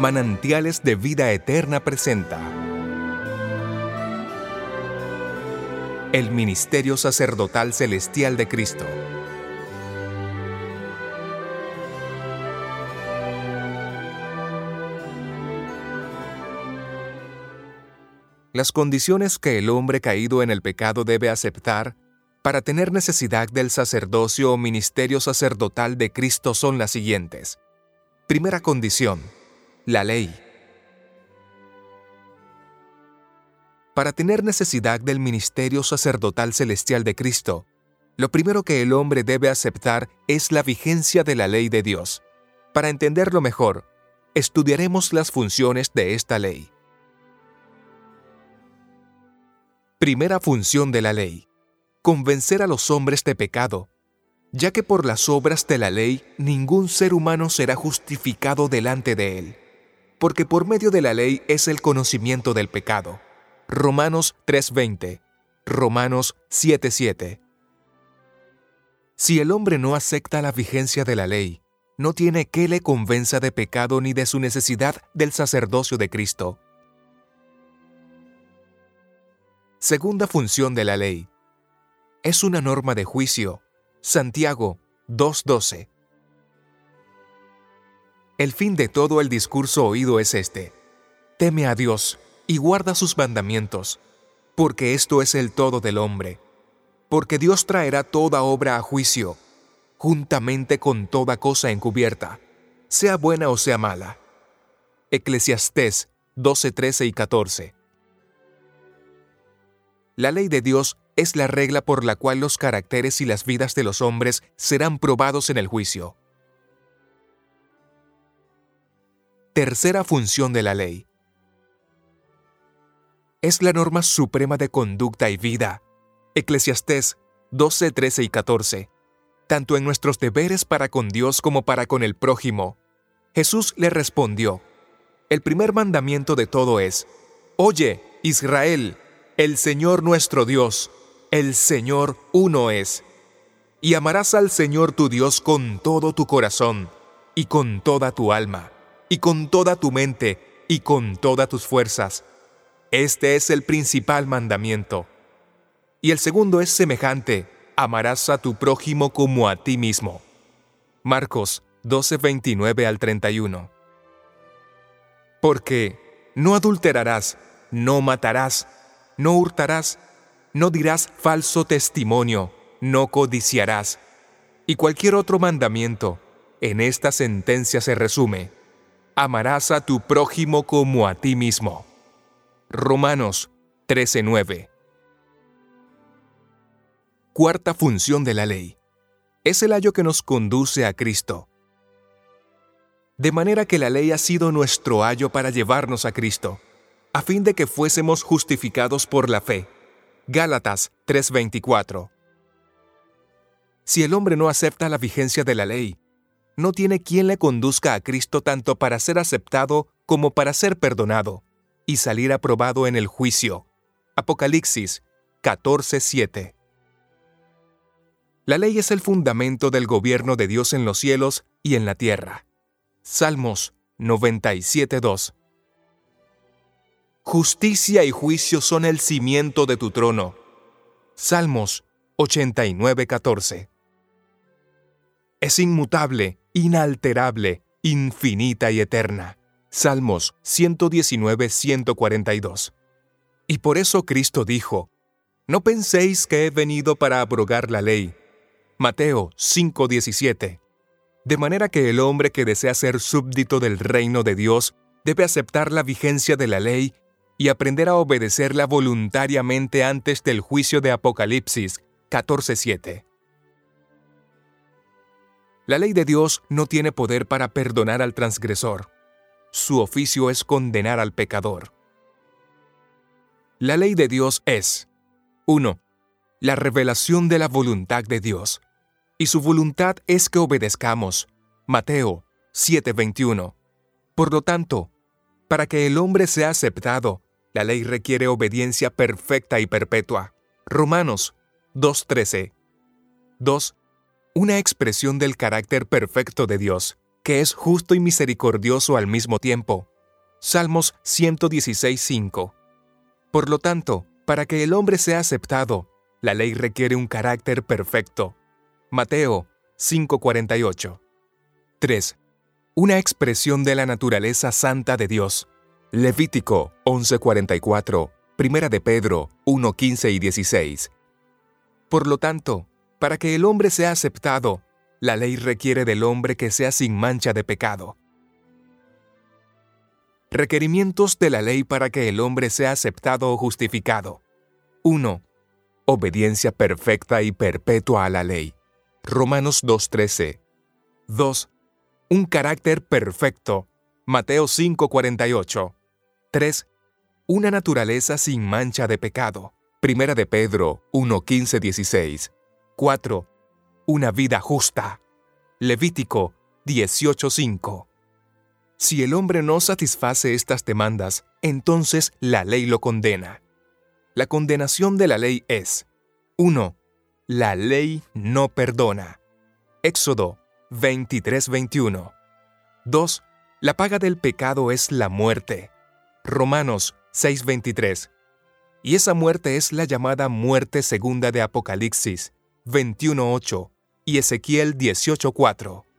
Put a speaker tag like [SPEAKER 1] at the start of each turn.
[SPEAKER 1] Manantiales de Vida Eterna presenta el Ministerio Sacerdotal Celestial de Cristo. Las condiciones que el hombre caído en el pecado debe aceptar para tener necesidad del sacerdocio o ministerio sacerdotal de Cristo son las siguientes. Primera condición la ley. Para tener necesidad del ministerio sacerdotal celestial de Cristo, lo primero que el hombre debe aceptar es la vigencia de la ley de Dios. Para entenderlo mejor, estudiaremos las funciones de esta ley. Primera función de la ley. Convencer a los hombres de pecado, ya que por las obras de la ley ningún ser humano será justificado delante de él porque por medio de la ley es el conocimiento del pecado. Romanos 3:20, Romanos 7:7. Si el hombre no acepta la vigencia de la ley, no tiene que le convenza de pecado ni de su necesidad del sacerdocio de Cristo. Segunda función de la ley. Es una norma de juicio. Santiago 2.12. El fin de todo el discurso oído es este. Teme a Dios y guarda sus mandamientos, porque esto es el todo del hombre. Porque Dios traerá toda obra a juicio, juntamente con toda cosa encubierta, sea buena o sea mala. Eclesiastés 12, 13 y 14. La ley de Dios es la regla por la cual los caracteres y las vidas de los hombres serán probados en el juicio. Tercera función de la ley. Es la norma suprema de conducta y vida. Eclesiastés 12, 13 y 14. Tanto en nuestros deberes para con Dios como para con el prójimo. Jesús le respondió, el primer mandamiento de todo es, Oye, Israel, el Señor nuestro Dios, el Señor uno es. Y amarás al Señor tu Dios con todo tu corazón y con toda tu alma y con toda tu mente y con todas tus fuerzas. Este es el principal mandamiento. Y el segundo es semejante, amarás a tu prójimo como a ti mismo. Marcos 12:29 al 31. Porque no adulterarás, no matarás, no hurtarás, no dirás falso testimonio, no codiciarás. Y cualquier otro mandamiento, en esta sentencia se resume amarás a tu prójimo como a ti mismo. Romanos 13:9. Cuarta función de la ley. Es el ayo que nos conduce a Cristo. De manera que la ley ha sido nuestro ayo para llevarnos a Cristo, a fin de que fuésemos justificados por la fe. Gálatas 3:24. Si el hombre no acepta la vigencia de la ley, no tiene quien le conduzca a Cristo tanto para ser aceptado como para ser perdonado y salir aprobado en el juicio. Apocalipsis 14:7 La ley es el fundamento del gobierno de Dios en los cielos y en la tierra. Salmos 97:2 Justicia y juicio son el cimiento de tu trono. Salmos 89:14 Es inmutable inalterable, infinita y eterna. Salmos 119-142. Y por eso Cristo dijo, No penséis que he venido para abrogar la ley. Mateo 5:17. De manera que el hombre que desea ser súbdito del reino de Dios debe aceptar la vigencia de la ley y aprender a obedecerla voluntariamente antes del juicio de Apocalipsis 14:7. La ley de Dios no tiene poder para perdonar al transgresor. Su oficio es condenar al pecador. La ley de Dios es 1. La revelación de la voluntad de Dios. Y su voluntad es que obedezcamos. Mateo 7:21. Por lo tanto, para que el hombre sea aceptado, la ley requiere obediencia perfecta y perpetua. Romanos 2:13. 2 una expresión del carácter perfecto de Dios, que es justo y misericordioso al mismo tiempo. Salmos 116.5. Por lo tanto, para que el hombre sea aceptado, la ley requiere un carácter perfecto. Mateo 5:48. 3. Una expresión de la naturaleza santa de Dios. Levítico 11:44, Primera de Pedro 1:15 y 16. Por lo tanto, para que el hombre sea aceptado, la ley requiere del hombre que sea sin mancha de pecado. Requerimientos de la ley para que el hombre sea aceptado o justificado. 1. Obediencia perfecta y perpetua a la ley. Romanos 2.13. 2. Un carácter perfecto. Mateo 5.48. 3. Una naturaleza sin mancha de pecado. Primera de Pedro 1.15.16. 4. Una vida justa. Levítico 18.5. Si el hombre no satisface estas demandas, entonces la ley lo condena. La condenación de la ley es 1. La ley no perdona. Éxodo 23:21. 2. La paga del pecado es la muerte. Romanos 6:23. Y esa muerte es la llamada muerte segunda de Apocalipsis 21:8 y Ezequiel 18:4.